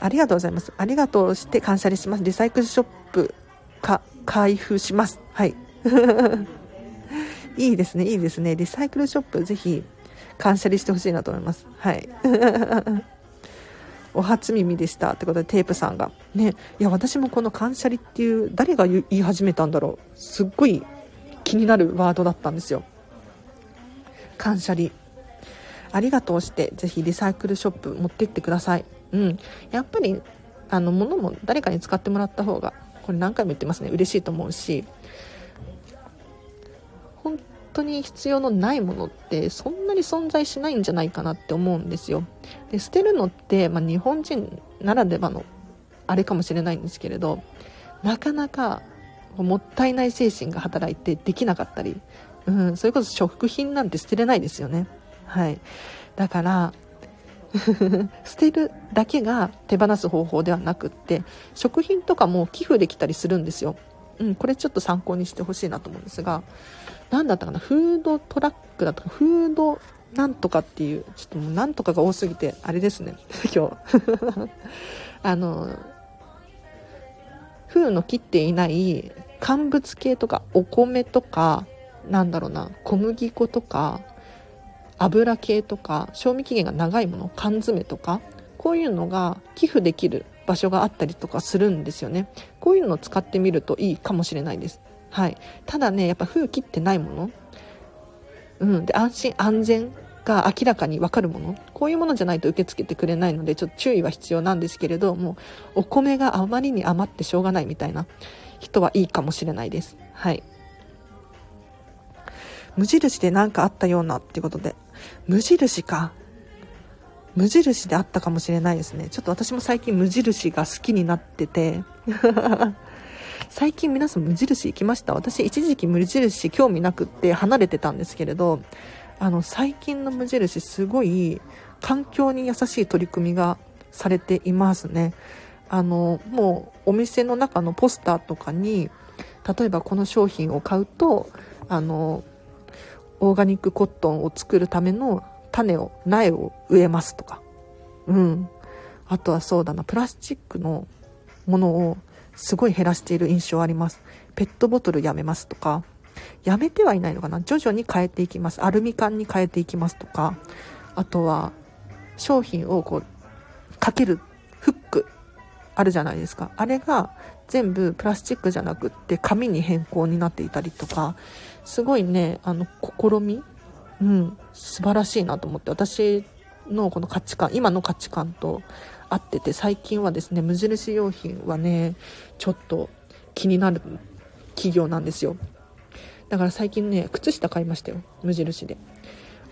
[SPEAKER 1] ありがとうございます。ありがとうして感謝します。リサイクルショップか、開封します。はい。いいですね、いいですね。リサイクルショップぜひ感謝してほしいなと思います。はい。お初耳でしたってことでテープさんが。ね、いや、私もこの感謝りっていう、誰が言い始めたんだろう。すっごい気になるワードだったんですよ。感謝り。ありがとうして、ぜひリサイクルショップ持ってってください。うん、やっぱりあの物も誰かに使ってもらった方がこれ何回も言ってますね。嬉しいと思うし。本当に必要のないものってそんなに存在しないんじゃないかなって思うんですよ。で捨てるのって、まあ、日本人ならではのあれかもしれないんですけれどなかなかもったいない精神が働いてできなかったり、うん、それこそ食品なんて捨てれないですよね。はい。だから 捨てるだけが手放す方法ではなくって食品とかも寄付できたりするんですよ、うん、これちょっと参考にしてほしいなと思うんですが何だったかなフードトラックだとかフードなんとかっていうちょっともうなんとかが多すぎてあれですね 今日。あの風の切っていない乾物系とかお米とかなんだろうな小麦粉とか油系とか賞味期限が長いもの缶詰とかこういうのが寄付できる場所があったりとかするんですよね。こういうのを使ってみるといいかもしれないです。はい。ただねやっぱ封切ってないもの。うん。で安心安全が明らかに分かるもの。こういうものじゃないと受け付けてくれないのでちょっと注意は必要なんですけれどもお米があまりに余ってしょうがないみたいな人はいいかもしれないです。はい。無印で何かあったようなってことで。無印か？無印であったかもしれないですね。ちょっと私も最近無印が好きになってて。最近皆さん無印行きました？私一時期無印興味なくって離れてたんですけれど、あの最近の無印すごい環境に優しい取り組みがされていますね。あの、もうお店の中のポスターとかに、例えばこの商品を買うと、あの、オーガニックコットンを作るための種を苗を植えますとか。うん。あとはそうだな。プラスチックのものをすごい減らしている印象あります。ペットボトルやめますとか。やめてはいないのかな。徐々に変えていきます。アルミ缶に変えていきますとか。あとは商品をこうかけるフックあるじゃないですか。あれが全部プラスチックじゃなくって紙に変更になっていたりとか。すごいね、あの、試みうん、素晴らしいなと思って、私のこの価値観、今の価値観と合ってて、最近はですね、無印良品はね、ちょっと気になる企業なんですよ。だから最近ね靴下買いましたよ。無印で。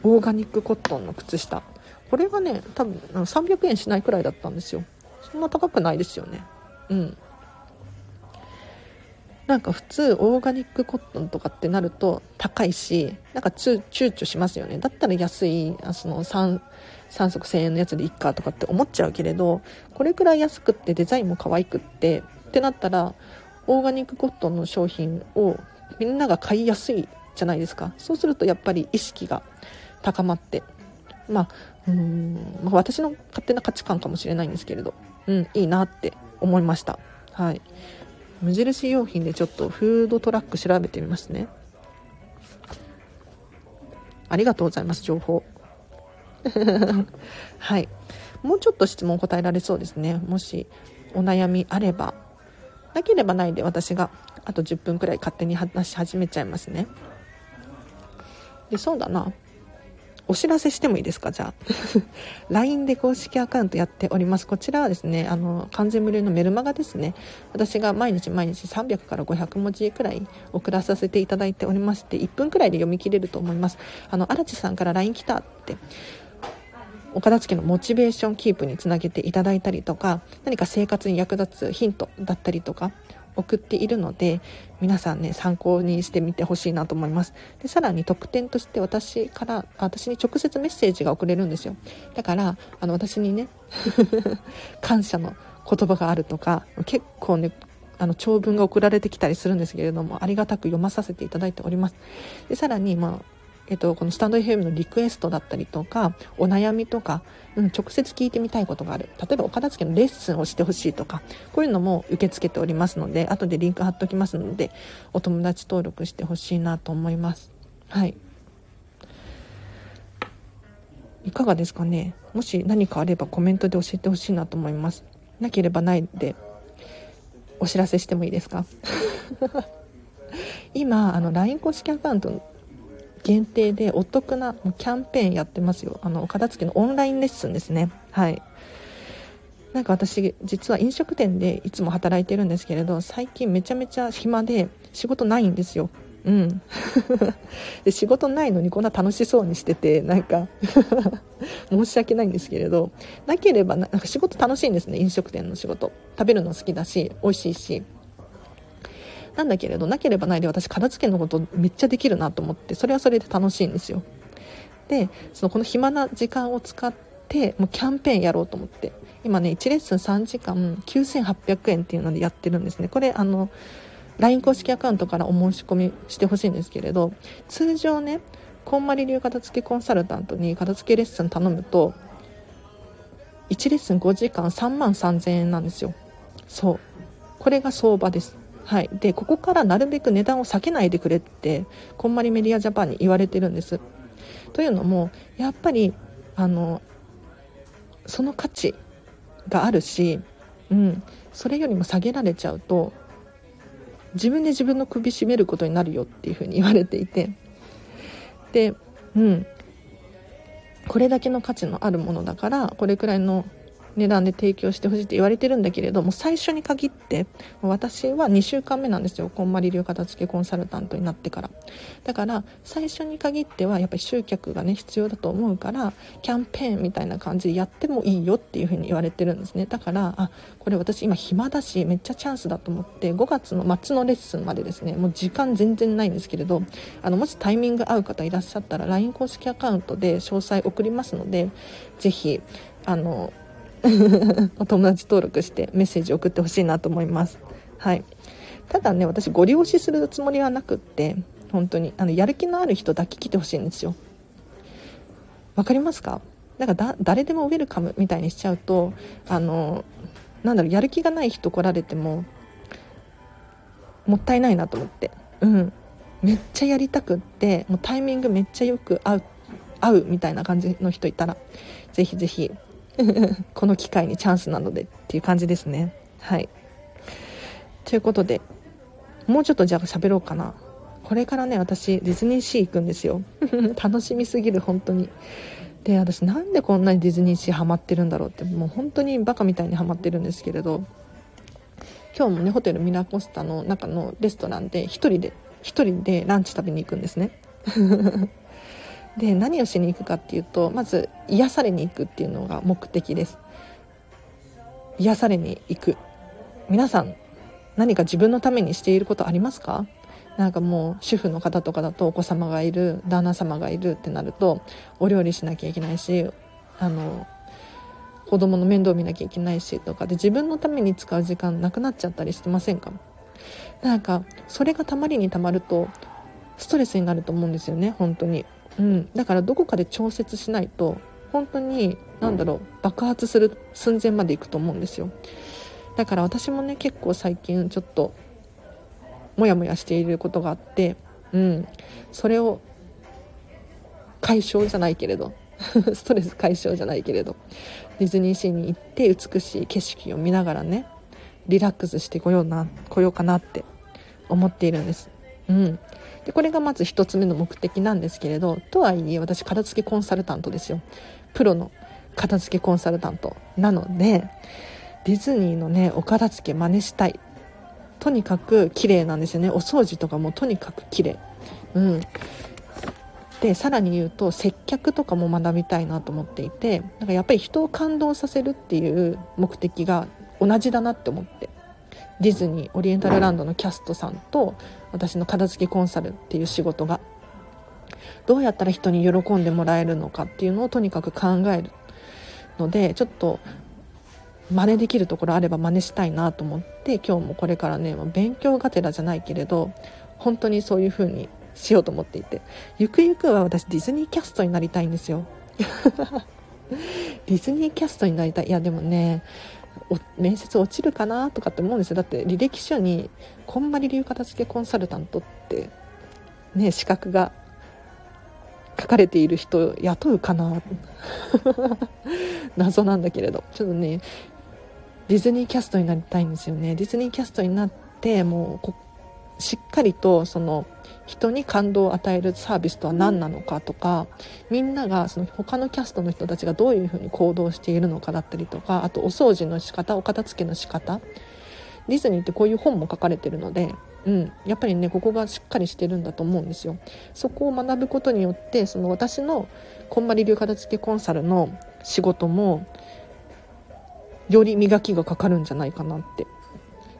[SPEAKER 1] オーガニックコットンの靴下。これがね多分300円しないくらいだったんですよ。そんな高くないですよね。うん。なんか普通オーガニックコットンとかってなると高いしなんか躊躇しますよね。だったら安いその 3, 3足1000円のやつでいっかとかって思っちゃうけれどこれくらい安くってデザインも可愛くってってなったらオーガニックコットンの商品をみんなが買いやすいじゃないですか。そうするとやっぱり意識が高まってまあうん、まあ、私の勝手な価値観かもしれないんですけれど、うん、いいなって思いました。はい。無印良品でちょっとフードトラック調べてみますね。ありがとうございます情報。はい。もうちょっと質問答えられそうですね。もしお悩みあれば。なければないで私があと10分くらい勝手に話し始めちゃいますね。でそうだな。お知らせしてもいいですか？じゃあ。LINE で公式アカウントやっております。こちらはですねあの完全無料のメルマガですね。私が毎日毎日300から500文字くらい送らさせていただいておりまして1分くらいで読み切れると思います。あの荒地さんから LINE 来たってお片付のモチベーションキープにつなげていただいたりとか何か生活に役立つヒントだったりとか送っているので皆さんね参考にしてみてほしいなと思います。でさらに特典として私から私に直接メッセージが送れるんですよ。だからあの私にね 感謝の言葉があるとか結構ねあの長文が送られてきたりするんですけれどもありがたく読まさせていただいております。でさらにまあえっと、このスタンド FM のリクエストだったりとかお悩みとか、うん、直接聞いてみたいことがある。例えばお片付けのレッスンをしてほしいとかこういうのも受け付けておりますので後でリンク貼っておきますのでお友達登録してほしいなと思います。はい。いかがですかね？もし何かあればコメントで教えてほしいなと思います。なければないでお知らせしてもいいですか？今あの LINE 公式アカウント限定でお得なキャンペーンやってますよ。あのお片付けのオンラインレッスンですね。はい。なんか私実は飲食店でいつも働いてるんですけれど最近めちゃめちゃ暇で仕事ないんですよ。うん。で仕事ないのにこんな楽しそうにしててなんか 申し訳ないんですけれどなければなんか仕事楽しいんですね飲食店の仕事。食べるの好きだし美味しいし。なんだけれどなければないで私片付けのことめっちゃできるなと思ってそれはそれで楽しいんですよ。でそのこの暇な時間を使ってもうキャンペーンやろうと思って。今ね1レッスン3時間9800円っていうのでやってるんですね。これあの LINE 公式アカウントからお申し込みしてほしいんですけれど通常ねこんまり流片付けコンサルタントに片付けレッスン頼むと1レッスン5時間3万3000円なんですよ。そう。これが相場です。はい、でここからなるべく値段を下げないでくれってこんまりメディアジャパンに言われてるんです。というのもやっぱりあのその価値があるし、うん、それよりも下げられちゃうと自分で自分の首絞めることになるよっていうふうに言われていて。で、うん、これだけの価値のあるものだからこれくらいの値段で提供してほしいって言われてるんだけれども最初に限って私は2週間目なんですよ。こんまり流片付けコンサルタントになってから。だから最初に限ってはやっぱり集客がね必要だと思うからキャンペーンみたいな感じでやってもいいよっていう風に言われてるんですね。だからあこれ私今暇だしめっちゃチャンスだと思って5月の末のレッスンまでですねもう時間全然ないんですけれどあのもしタイミング合う方いらっしゃったら LINE 公式アカウントで詳細送りますのでぜひあのお 友達登録してメッセージ送ってほしいなと思います。はい。ただね、私ご利用しするつもりはなくって、本当に、あの、やる気のある人だけ来てほしいんですよ。わかりますか？なんか、誰でもウェルカムみたいにしちゃうと、あの、なんだろう、やる気がない人来られても、もったいないなと思って。うん。めっちゃやりたくって、もうタイミングめっちゃよく合う、合うみたいな感じの人いたら、ぜひぜひ この機会にチャンスなのでっていう感じですね。はい。ということでもうちょっとじゃあ喋ろうかな。これからね私ディズニーシー行くんですよ。楽しみすぎる本当に。で私なんでこんなにディズニーシーハマってるんだろうってもう本当にバカみたいにハマってるんですけれど。今日もねホテルミラコスタの中のレストランで1人で1人でランチ食べに行くんですね。で何をしに行くかっていうとまず癒されに行くっていうのが目的です。癒されに行く。皆さん何か自分のためにしていることありますか？なんかもう主婦の方とかだとお子様がいる旦那様がいるってなるとお料理しなきゃいけないしあの子供の面倒見なきゃいけないしとかで自分のために使う時間なくなっちゃったりしてませんか？なんかそれがたまりにたまるとストレスになると思うんですよね本当に。うん。だからどこかで調節しないと本当に何だろう爆発する寸前までいくと思うんですよ。だから私もね結構最近ちょっとモヤモヤしていることがあってうん。それを解消じゃないけれど ストレス解消じゃないけれどディズニーシーに行って美しい景色を見ながらねリラックスしてこような来ようかなって思っているんです。うん、でこれがまず1つ目の目的なんですけれどとはいえ私片付けコンサルタントですよ。プロの片付けコンサルタント。なのでディズニーのねお片付け真似したい。とにかく綺麗なんですよね。お掃除とかもとにかく綺麗。うん。でさらに言うと接客とかも学びたいなと思っていてなんかやっぱり人を感動させるっていう目的が同じだなって思って。ディズニーオリエンタルランドのキャストさんと私の片付けコンサルっていう仕事がどうやったら人に喜んでもらえるのかっていうのをとにかく考えるのでちょっと真似できるところあれば真似したいなと思って今日もこれからね勉強がてらじゃないけれど本当にそういう風にしようと思っていて。ゆくゆくは私ディズニーキャストになりたいんですよ。ディズニーキャストになりたい。いやでもね面接落ちるかなとかって思うんですよ。だって履歴書にこんまり流片付けコンサルタントってね資格が書かれている人雇うかな 謎なんだけれど。ちょっとねディズニーキャストになりたいんですよね。ディズニーキャストになってもうしっかりとその人に感動を与えるサービスとは何なのかとかみんながその他のキャストの人たちがどういうふうに行動しているのかだったりとかあとお掃除の仕方お片付けの仕方。ディズニーってこういう本も書かれてるので、うん、やっぱりねここがしっかりしてるんだと思うんですよ。そこを学ぶことによってその私のこんまり流片付けコンサルの仕事もより磨きがかかるんじゃないかなって。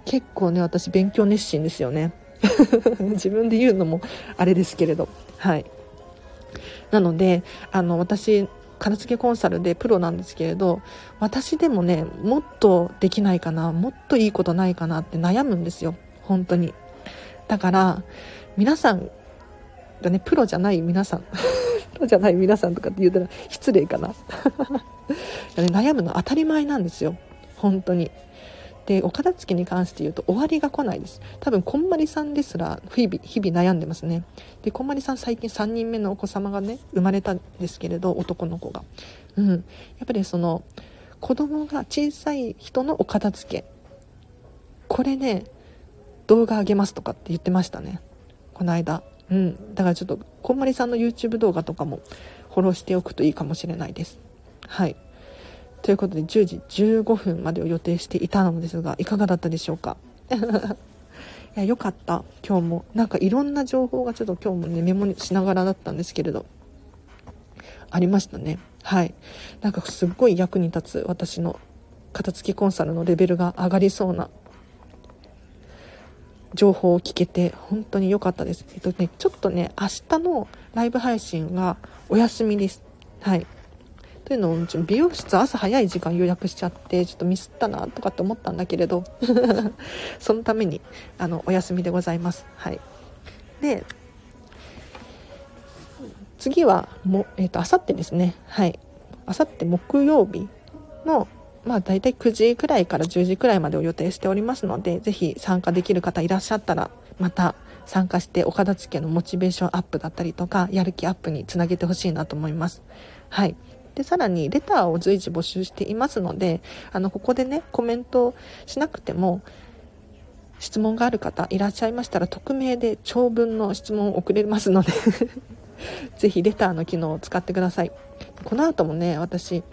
[SPEAKER 1] 結構ね私勉強熱心ですよね。自分で言うのもあれですけれど。はい。なのであの私片付けコンサルでプロなんですけれど私でもねもっとできないかなもっといいことないかなって悩むんですよ。本当に。だから皆さんがねプロじゃない皆さん。プロじゃない皆さんとかって言うたら失礼かな。悩むの当たり前なんですよ。本当に。でお片付けに関して言うと終わりが来ないです。多分こんまりさんですら日々日々悩んでますね。でこんまりさん最近3人目のお子様がね生まれたんですけれど男の子が。うん。やっぱりその子供が小さい人のお片付け。これね動画あげますとかって言ってましたね。この間。うん。だからちょっとこんまりさんの YouTube 動画とかもフォローしておくといいかもしれないです。はい。ということで10時15分までを予定していたのですがいかがだったでしょうか？いや良かった今日もなんかいろんな情報がちょっと今日もねメモしながらだったんですけれどありましたねはいなんかすっごい役に立つ私の片付きコンサルのレベルが上がりそうな情報を聞けて本当に良かったです。えっとね、ちょっとね、明日のライブ配信がお休みです。はい。というのも美容室朝早い時間予約しちゃってちょっとミスったなとかって思ったんだけれど そのためにあのお休みでございますはいで次はもえっ、ー、とあさってですねはいあさって木曜日のまあ大体9時くらいから10時くらいまでを予定しておりますので、ぜひ参加できる方いらっしゃったら、また参加してお片付けのモチベーションアップだったりとか、やる気アップにつなげてほしいなと思います。はい。で、さらにレターを随時募集していますので、あの、ここでね、コメントしなくても、質問がある方いらっしゃいましたら、匿名で長文の質問を送れますので ぜひレターの機能を使ってください。この後もね、私、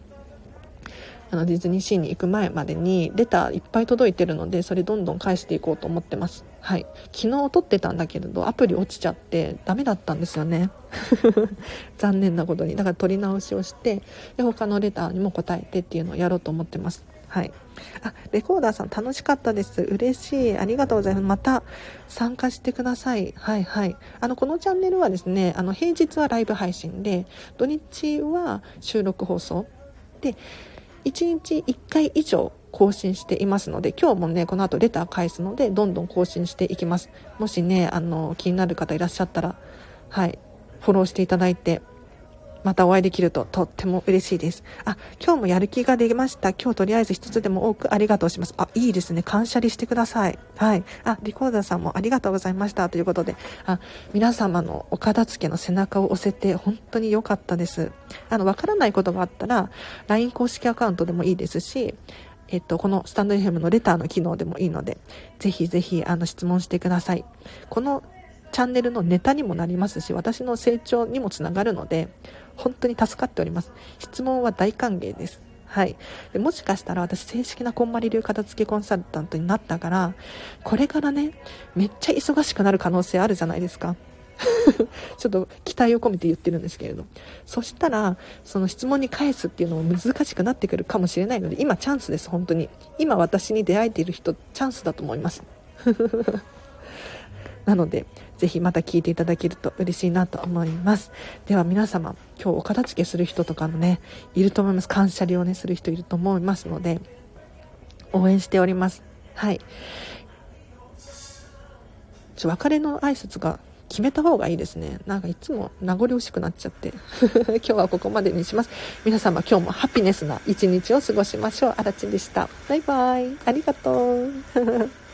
[SPEAKER 1] あのディズニーシーに行く前までにレターいっぱい届いてるのでそれどんどん返していこうと思ってますはい。昨日撮ってたんだけれど、アプリ落ちちゃってダメだったんですよね。残念なことに。だから撮り直しをして、で、他のレターにも答えてっていうのをやろうと思ってます。はい。あ、レコーダーさん楽しかったです。嬉しい。ありがとうございます。また参加してください。はいはい。あの、このチャンネルはですね、あの、平日はライブ配信で、土日は収録放送。で、1日1回以上更新していますので、今日もね、この後レター返すので、どんどん更新していきます。もしね、あの、気になる方いらっしゃったら、はい、フォローしていただいて、またお会いできるととっても嬉しいです。あ、今日もやる気が出ました。今日とりあえず一つでも多くありがとうします。あ、いいですね。感謝りしてください。はい。あ、リコーダーさんもありがとうございました。ということで、あ、皆様のお片付けの背中を押せて本当に良かったです。あの、わからないことがあったら、LINE 公式アカウントでもいいですし、えっと、このスタンド FM のレターの機能でもいいので、ぜひぜひ、あの、質問してください。このチャンネルのネタにもなりますし、私の成長にもつながるので、本当に助かっております。質問は大歓迎です。はい。でもしかしたら私正式なこんまり流片付けコンサルタントになったから、これからね、めっちゃ忙しくなる可能性あるじゃないですか。ちょっと期待を込めて言ってるんですけれど。そしたら、その質問に返すっていうのも難しくなってくるかもしれないので、今チャンスです、本当に。今私に出会えている人、チャンスだと思います。なので、ぜひまた聞いていただけると嬉しいなと思います。では皆様、今日お片付けする人とかもね、いると思います。感謝料ね、する人いると思いますので、応援しております。はい。ちょ、別れの挨拶が決めた方がいいですね。なんかいつも名残惜しくなっちゃって。今日はここまでにします。皆様今日もハピネスな一日を過ごしましょう。あらちんでした。バイバイ。ありがとう。